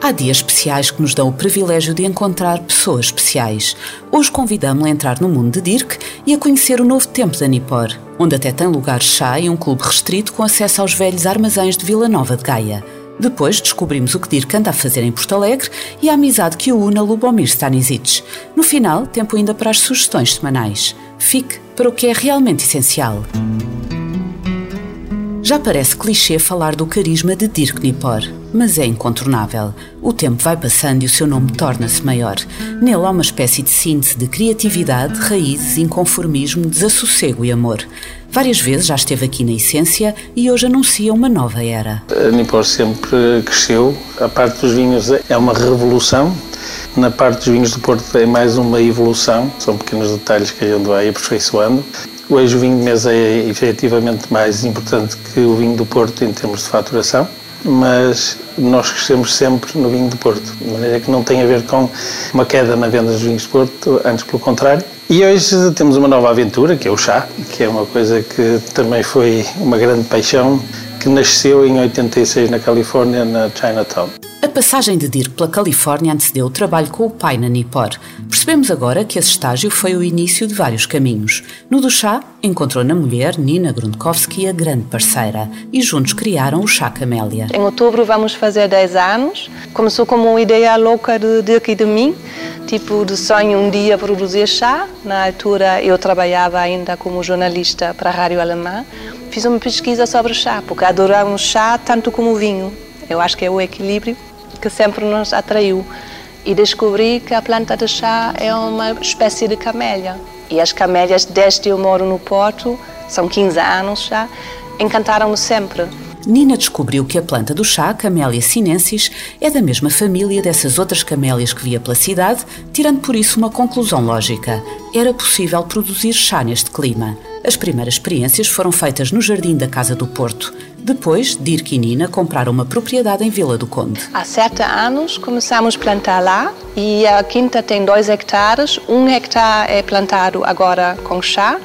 Há dias especiais que nos dão o privilégio de encontrar pessoas especiais. Hoje convidamos-la a entrar no mundo de Dirk e a conhecer o novo tempo da Nipor, onde até tem lugar chá e um clube restrito com acesso aos velhos armazéns de Vila Nova de Gaia. Depois descobrimos o que Dirk anda a fazer em Porto Alegre e a amizade que o une a Lubomir Stanisic. No final, tempo ainda para as sugestões semanais. Fique para o que é realmente essencial. Já parece clichê falar do carisma de Dirk Nipor, mas é incontornável. O tempo vai passando e o seu nome torna-se maior. Nele há uma espécie de síntese de criatividade, raízes, inconformismo, desassossego e amor. Várias vezes já esteve aqui na Essência e hoje anuncia uma nova era. A Nipor sempre cresceu. A parte dos vinhos é uma revolução. Na parte dos vinhos do Porto é mais uma evolução. São pequenos detalhes que a gente vai aperfeiçoando. Hoje o vinho de mesa é efetivamente mais importante que o vinho do Porto em termos de faturação, mas nós crescemos sempre no vinho do Porto, de maneira que não tem a ver com uma queda na venda dos vinhos do Porto, antes pelo contrário. E hoje temos uma nova aventura, que é o chá, que é uma coisa que também foi uma grande paixão, que nasceu em 86 na Califórnia, na Chinatown. A passagem de Dirk pela Califórnia antecedeu o trabalho com o pai na Nipor. Percebemos agora que esse estágio foi o início de vários caminhos. No do chá, encontrou na mulher Nina Grundkowski a grande parceira e juntos criaram o Chá Camélia. Em outubro vamos fazer 10 anos. Começou como uma ideia louca de Dirk e de mim, tipo de sonho um dia produzir chá. Na altura eu trabalhava ainda como jornalista para a rádio alemã. Fiz uma pesquisa sobre o chá, porque adoramos chá tanto como o vinho. Eu acho que é o equilíbrio que sempre nos atraiu. E descobri que a planta de chá é uma espécie de camélia. E as camélias, desde eu moro no Porto, são 15 anos já, encantaram-me sempre. Nina descobriu que a planta do chá, Camélia sinensis, é da mesma família dessas outras camélias que via pela cidade, tirando por isso uma conclusão lógica. Era possível produzir chá neste clima. As primeiras experiências foram feitas no jardim da Casa do Porto. Depois, Dirk e Nina compraram uma propriedade em Vila do Conde. Há sete anos começamos a plantar lá e a quinta tem dois hectares. Um hectare é plantado agora com chá.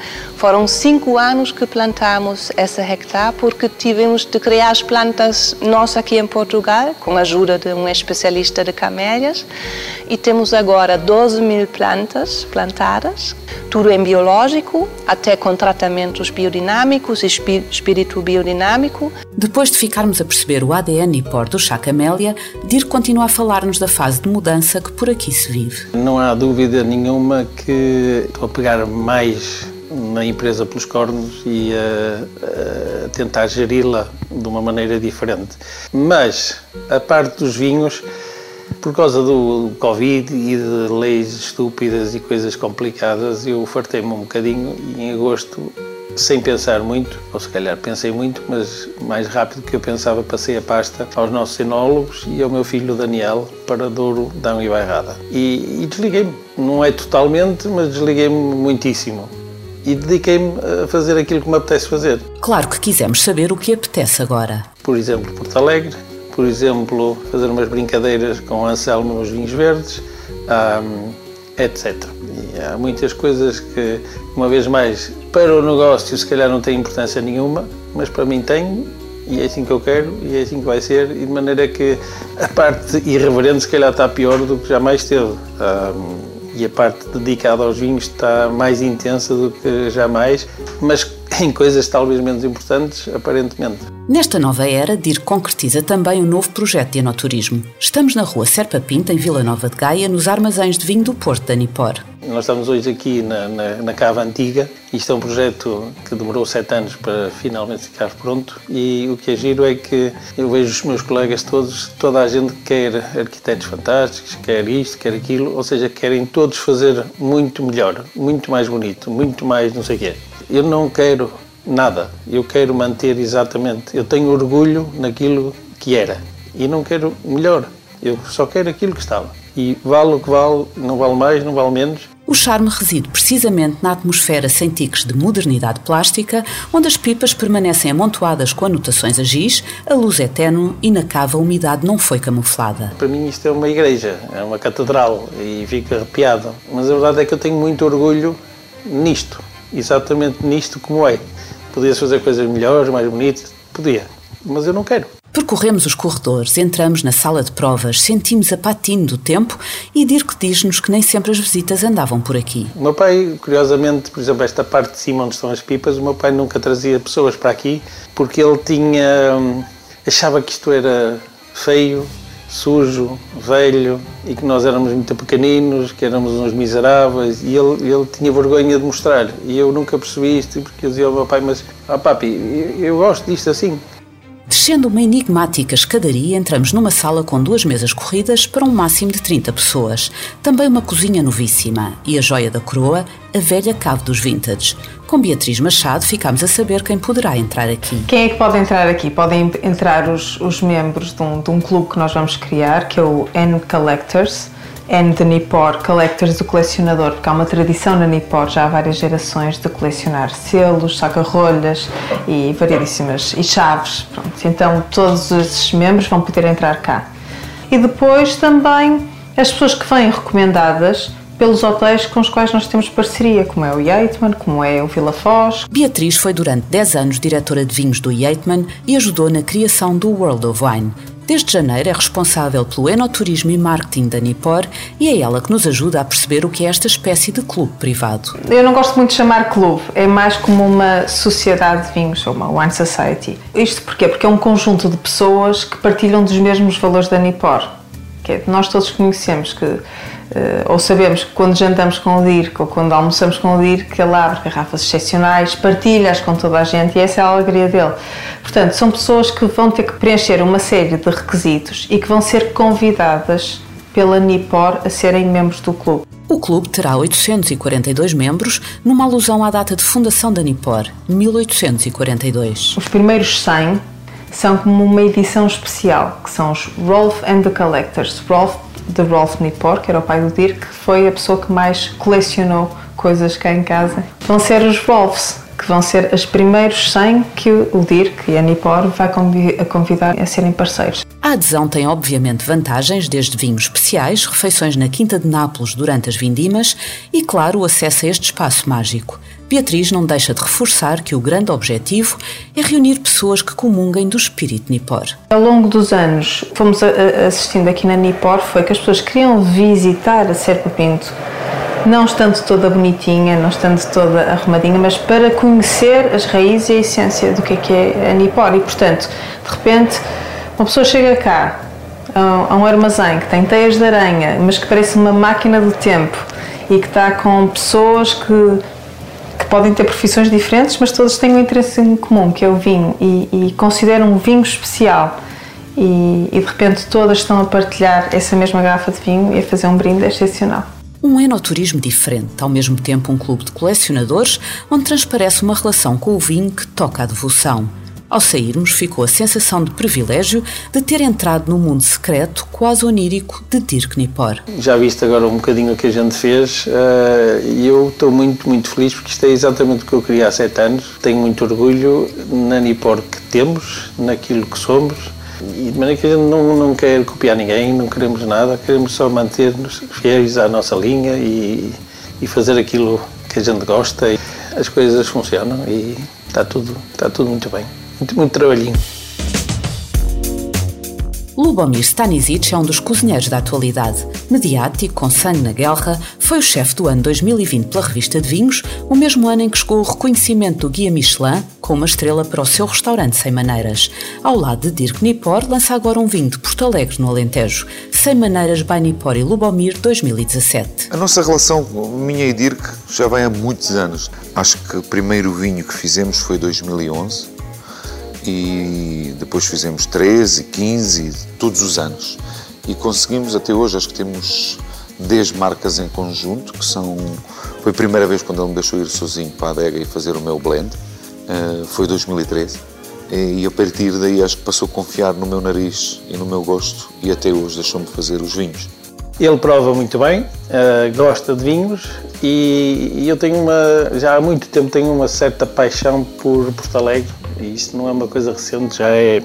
Foram cinco anos que plantamos esse hectare porque tivemos de criar as plantas nós aqui em Portugal, com a ajuda de um especialista de camélias. E temos agora 12 mil plantas plantadas, tudo em biológico, até com tratamentos biodinâmicos e espírito biodinâmico. Depois de ficarmos a perceber o ADN Nipor do chá camélia, Dir continua a falar-nos da fase de mudança que por aqui se vive. Não há dúvida nenhuma que estou a pegar mais na empresa pelos cornos e a, a tentar geri-la de uma maneira diferente. Mas a parte dos vinhos, por causa do Covid e de leis estúpidas e coisas complicadas, eu fartei-me um bocadinho e em agosto, sem pensar muito, ou se calhar pensei muito, mas mais rápido que eu pensava, passei a pasta aos nossos enólogos e ao meu filho Daniel para Douro, Dão e Bairrada. E, e desliguei-me. Não é totalmente, mas desliguei-me muitíssimo e dediquei-me a fazer aquilo que me apetece fazer. Claro que quisemos saber o que apetece agora. Por exemplo, Porto Alegre, por exemplo, fazer umas brincadeiras com o Anselmo nos vinhos verdes, etc. E há muitas coisas que, uma vez mais, para o negócio se calhar não tem importância nenhuma, mas para mim tem e é assim que eu quero e é assim que vai ser e de maneira que a parte irreverente se calhar está pior do que jamais teve. E a parte dedicada aos vinhos está mais intensa do que jamais, mas em coisas talvez menos importantes, aparentemente. Nesta nova era, DIR concretiza também um novo projeto de enoturismo. Estamos na rua Serpa Pinta, em Vila Nova de Gaia, nos armazéns de vinho do Porto da Nipor. Nós estamos hoje aqui na, na, na, Cava Antiga. Isto é um projeto que demorou sete anos para finalmente ficar pronto. E o que é giro é que eu vejo os meus colegas todos, toda a gente quer arquitetos fantásticos, quer isto, quer aquilo, ou seja, querem todos fazer muito melhor, muito mais bonito, muito mais não sei o quê. Eu não quero nada, eu quero manter exatamente. Eu tenho orgulho naquilo que era e não quero melhor, eu só quero aquilo que estava. E vale o que vale, não vale mais, não vale menos, O charme reside precisamente na atmosfera sem tiques de modernidade plástica, onde as pipas permanecem amontoadas com anotações a giz, a luz é tenue e na cava a umidade não foi camuflada. Para mim isto é uma igreja, é uma catedral e fico arrepiado. Mas a verdade é que eu tenho muito orgulho nisto, exatamente nisto como é. Podia-se fazer coisas melhores, mais bonitas, podia, mas eu não quero. Percorremos os corredores, entramos na sala de provas, sentimos a patina do tempo e Dirk diz-nos que nem sempre as visitas andavam por aqui. O meu pai, curiosamente, por exemplo, esta parte de cima onde estão as pipas, o meu pai nunca trazia pessoas para aqui porque ele tinha. Hum, achava que isto era feio, sujo, velho e que nós éramos muito pequeninos, que éramos uns miseráveis e ele, ele tinha vergonha de mostrar. E eu nunca percebi isto porque eu dizia ao meu pai: Mas, ah, papi, eu, eu gosto disto assim. Descendo uma enigmática escadaria, entramos numa sala com duas mesas corridas para um máximo de 30 pessoas. Também uma cozinha novíssima e a joia da coroa, a velha cave dos vintage. Com Beatriz Machado ficámos a saber quem poderá entrar aqui. Quem é que pode entrar aqui? Podem entrar os, os membros de um, de um clube que nós vamos criar, que é o N Collectors N de Nippor, Collectors do colecionador, porque há uma tradição na Nippor já há várias gerações de colecionar selos, saca-rolhas e variedíssimas, e chaves. Pronto. Então todos esses membros vão poder entrar cá. E depois também as pessoas que vêm recomendadas pelos hotéis com os quais nós temos parceria, como é o Yeatman, como é o Vila Foz. Beatriz foi durante 10 anos diretora de vinhos do Yeatman e ajudou na criação do World of Wine, Desde janeiro é responsável pelo enoturismo e marketing da Nipor e é ela que nos ajuda a perceber o que é esta espécie de clube privado. Eu não gosto muito de chamar clube, é mais como uma sociedade de vinhos, ou uma wine society. Isto porquê? Porque é um conjunto de pessoas que partilham dos mesmos valores da Nipor. Que é, nós todos conhecemos que Uh, ou sabemos que quando jantamos com o DIRC ou quando almoçamos com o DIRC, ele abre garrafas excepcionais, partilha-as com toda a gente e essa é a alegria dele. Portanto, são pessoas que vão ter que preencher uma série de requisitos e que vão ser convidadas pela NIPOR a serem membros do clube. O clube terá 842 membros, numa alusão à data de fundação da NIPOR, 1842. Os primeiros 100 são como uma edição especial, que são os Rolf and the Collectors. Rolf de Rolf Nippor, que era o pai do Dirk, que foi a pessoa que mais colecionou coisas cá em casa. Vão ser os Rolfs, que vão ser os primeiros 100 que o Dirk e a Nippor vai convidar a serem parceiros. A adesão tem obviamente vantagens, desde vinhos especiais, refeições na Quinta de Nápoles durante as vindimas e, claro, o acesso a este espaço mágico. Beatriz não deixa de reforçar que o grande objetivo é reunir pessoas que comunguem do espírito Nipor. Ao longo dos anos, fomos assistindo aqui na Nipor, foi que as pessoas queriam visitar a Serpa Pinto, não estando toda bonitinha, não estando toda arrumadinha, mas para conhecer as raízes e a essência do que é, que é a Nipor. E, portanto, de repente, uma pessoa chega cá, a um armazém que tem teias de aranha, mas que parece uma máquina do tempo e que está com pessoas que podem ter profissões diferentes, mas todos têm um interesse em comum, que é o vinho, e, e consideram um vinho especial. E, e, de repente todas estão a partilhar essa mesma garrafa de vinho e a fazer um brinde excepcional. Um enoturismo diferente, ao mesmo tempo um clube de colecionadores, onde transparece uma relação com o vinho que toca a devoção. Ao sairmos, ficou a sensação de privilégio de ter entrado no mundo secreto, quase onírico, de Dirk Nippor. Já viste agora um bocadinho o que a gente fez eh, e eu estou muito, muito feliz porque isto é exatamente o que eu queria há sete anos. Tenho muito orgulho na Nippor que temos, naquilo que somos e de maneira que a gente não, não quer copiar ninguém, não queremos nada, queremos só manter-nos fiéis à nossa linha e, e fazer aquilo que a gente gosta. As coisas funcionam e está tudo, está tudo muito bem. Muito, muito trabalhinho. Lubomir Stanisic é um dos cozinheiros da atualidade. Mediático, com sangue na guerra, foi o chefe do ano 2020 pela revista de vinhos, o mesmo ano em que chegou o reconhecimento do Guia Michelin com uma estrela para o seu restaurante Sem Maneiras. Ao lado de Dirk Nipor, lança agora um vinho de Porto Alegre, no Alentejo, Sem Maneiras by Nipor e Lubomir 2017. A nossa relação, minha e Dirk, já vem há muitos anos. Acho que o primeiro vinho que fizemos foi 2011 e depois fizemos 13, 15, todos os anos. E conseguimos até hoje, acho que temos 10 marcas em conjunto, que são. Foi a primeira vez quando ele me deixou ir sozinho para a adega e fazer o meu blend, uh, foi 2013. E a partir daí acho que passou a confiar no meu nariz e no meu gosto e até hoje deixou-me fazer os vinhos. Ele prova muito bem, uh, gosta de vinhos e, e, eu tenho uma, já há muito tempo tenho uma certa paixão por Porto Alegre e isto não é uma coisa recente, já é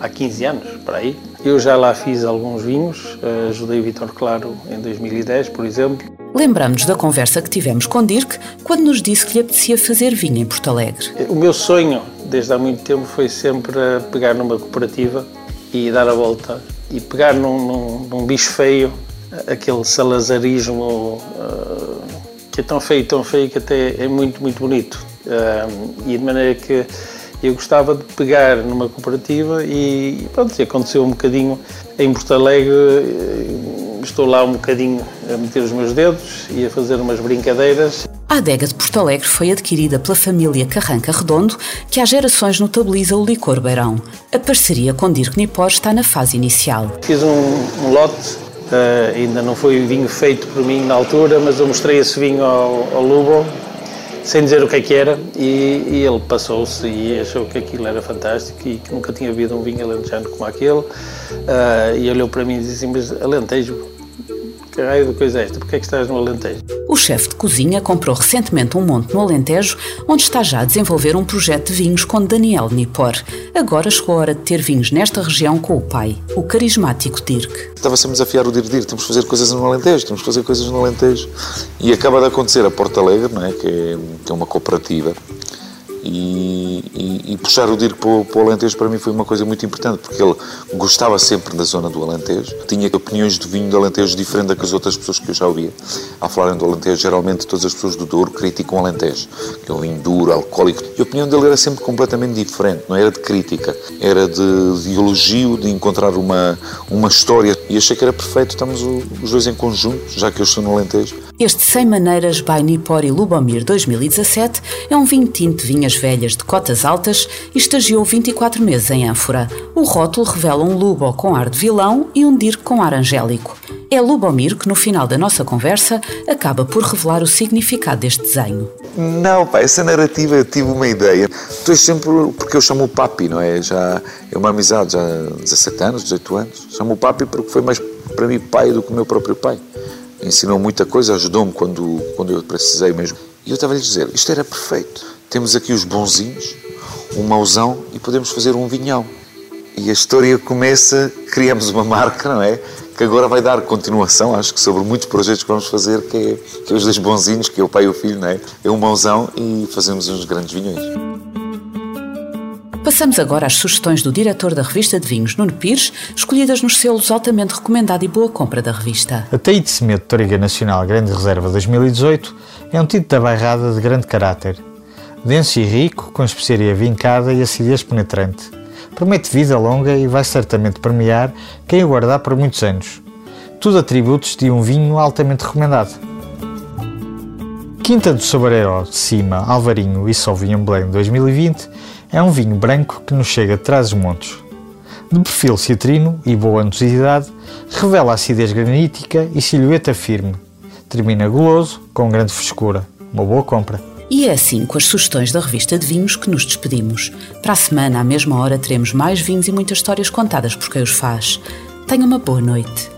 há 15 anos, por aí. Eu já lá fiz alguns vinhos, ajudei o Vitor Claro em 2010, por exemplo. Lembramos da conversa que tivemos com Dirk quando nos disse que lhe apetecia fazer vinho em Porto Alegre. O meu sonho, desde há muito tempo, foi sempre pegar numa cooperativa e dar a volta e pegar num, num, num bicho feio, aquele salazarismo uh, que é tão feio, tão feio que até é muito, muito bonito. Uh, e de maneira que eu gostava de pegar numa cooperativa e pronto, aconteceu um bocadinho em Porto Alegre, eh, estou lá um bocadinho a meter os meus dedos e a fazer umas brincadeiras. A adega de Porto Alegre foi adquirida pela família Carranca Redondo, que há gerações notabiliza o licor beirão. A parceria com Dirk Nipor está na fase inicial. Fiz um, um lote, uh, ainda não foi vinho feito por mim na altura, mas eu mostrei esse vinho ao, ao Lubo, sem dizer o que é que era, e, e ele passou-se e achou que aquilo era fantástico e que nunca tinha havido um vinho alentejano como aquele. Uh, e olhou para mim e disse assim: Mas Alentejo, que raio de coisa é esta? Porquê é que estás no Alentejo? O chefe de cozinha comprou recentemente um monte no Alentejo, onde está já a desenvolver um projeto de vinhos com Daniel Nipor. Agora chegou a hora de ter vinhos nesta região com o pai, o carismático Dirk. Estava sempre a desafiar o Dir Dir, temos que fazer coisas no Alentejo, temos que fazer coisas no Alentejo. E acaba de acontecer a Porto Alegre, não é? que, é, que é uma cooperativa, e, e, e, puxar o Dirk para para o Alentejo para mim foi uma coisa muito importante, porque ele gostava sempre da zona do Alentejo, tinha opiniões de vinho do Alentejo diferente das outras pessoas que eu já ouvia. A falarem do Alentejo, geralmente todas as pessoas do Douro criticam o Alentejo, que é um vinho duro, alcoólico, e a opinião dele era sempre completamente diferente, não era de crítica, era de, de elogio, de encontrar uma, uma história, e achei que era perfeito, estamos os dois em conjunto, já que eu estou no Alentejo. Este 100 Maneiras by Nipor e Lubomir 2017 é um vinho tinto de vinhas velhas de cotas altas e estagiou 24 meses em ânfora. O rótulo revela um Lubo com ar de vilão e um Dirk com ar angélico. É Lubomir que, no final da nossa conversa, acaba por revelar o significado deste desenho. Não, pá, essa narrativa eu tive uma ideia. Tu és sempre, porque eu chamo o Papi, não é? Já é uma amizade, já há 17 anos, 18 anos. Chamo o Papi porque foi mais para mim pai do que o meu próprio pai ensinou muita coisa, ajudou-me quando, quando eu precisei mesmo. E eu estava a lhe dizer: isto era perfeito. Temos aqui os bonzinhos, um mauzão e podemos fazer um vinhão. E a história começa, criamos uma marca, não é? Que agora vai dar continuação, acho que sobre muitos projetos que vamos fazer, que é, que é os dois bonzinhos, que é o pai e o filho, não é? É um mauzão e fazemos uns grandes vinhões. Passamos agora às sugestões do diretor da revista de vinhos, Nuno Pires, escolhidas nos selos altamente recomendado e boa compra da revista. A Taíde Semedo Toriga Nacional Grande Reserva 2018 é um tinto da bairrada de grande caráter. Denso e rico, com especiaria vincada e acidez penetrante. Promete vida longa e vai certamente premiar quem o guardar por muitos anos. Tudo atributos de um vinho altamente recomendado. Quinta do Sobreiro de Cima, Alvarinho e Sauvignon Blanc 2020 é um vinho branco que nos chega de trás os montes. De perfil citrino e boa antuosidade, revela acidez granítica e silhueta firme. Termina guloso, com grande frescura. Uma boa compra. E é assim, com as sugestões da revista de vinhos, que nos despedimos. Para a semana, à mesma hora, teremos mais vinhos e muitas histórias contadas por quem os faz. Tenha uma boa noite.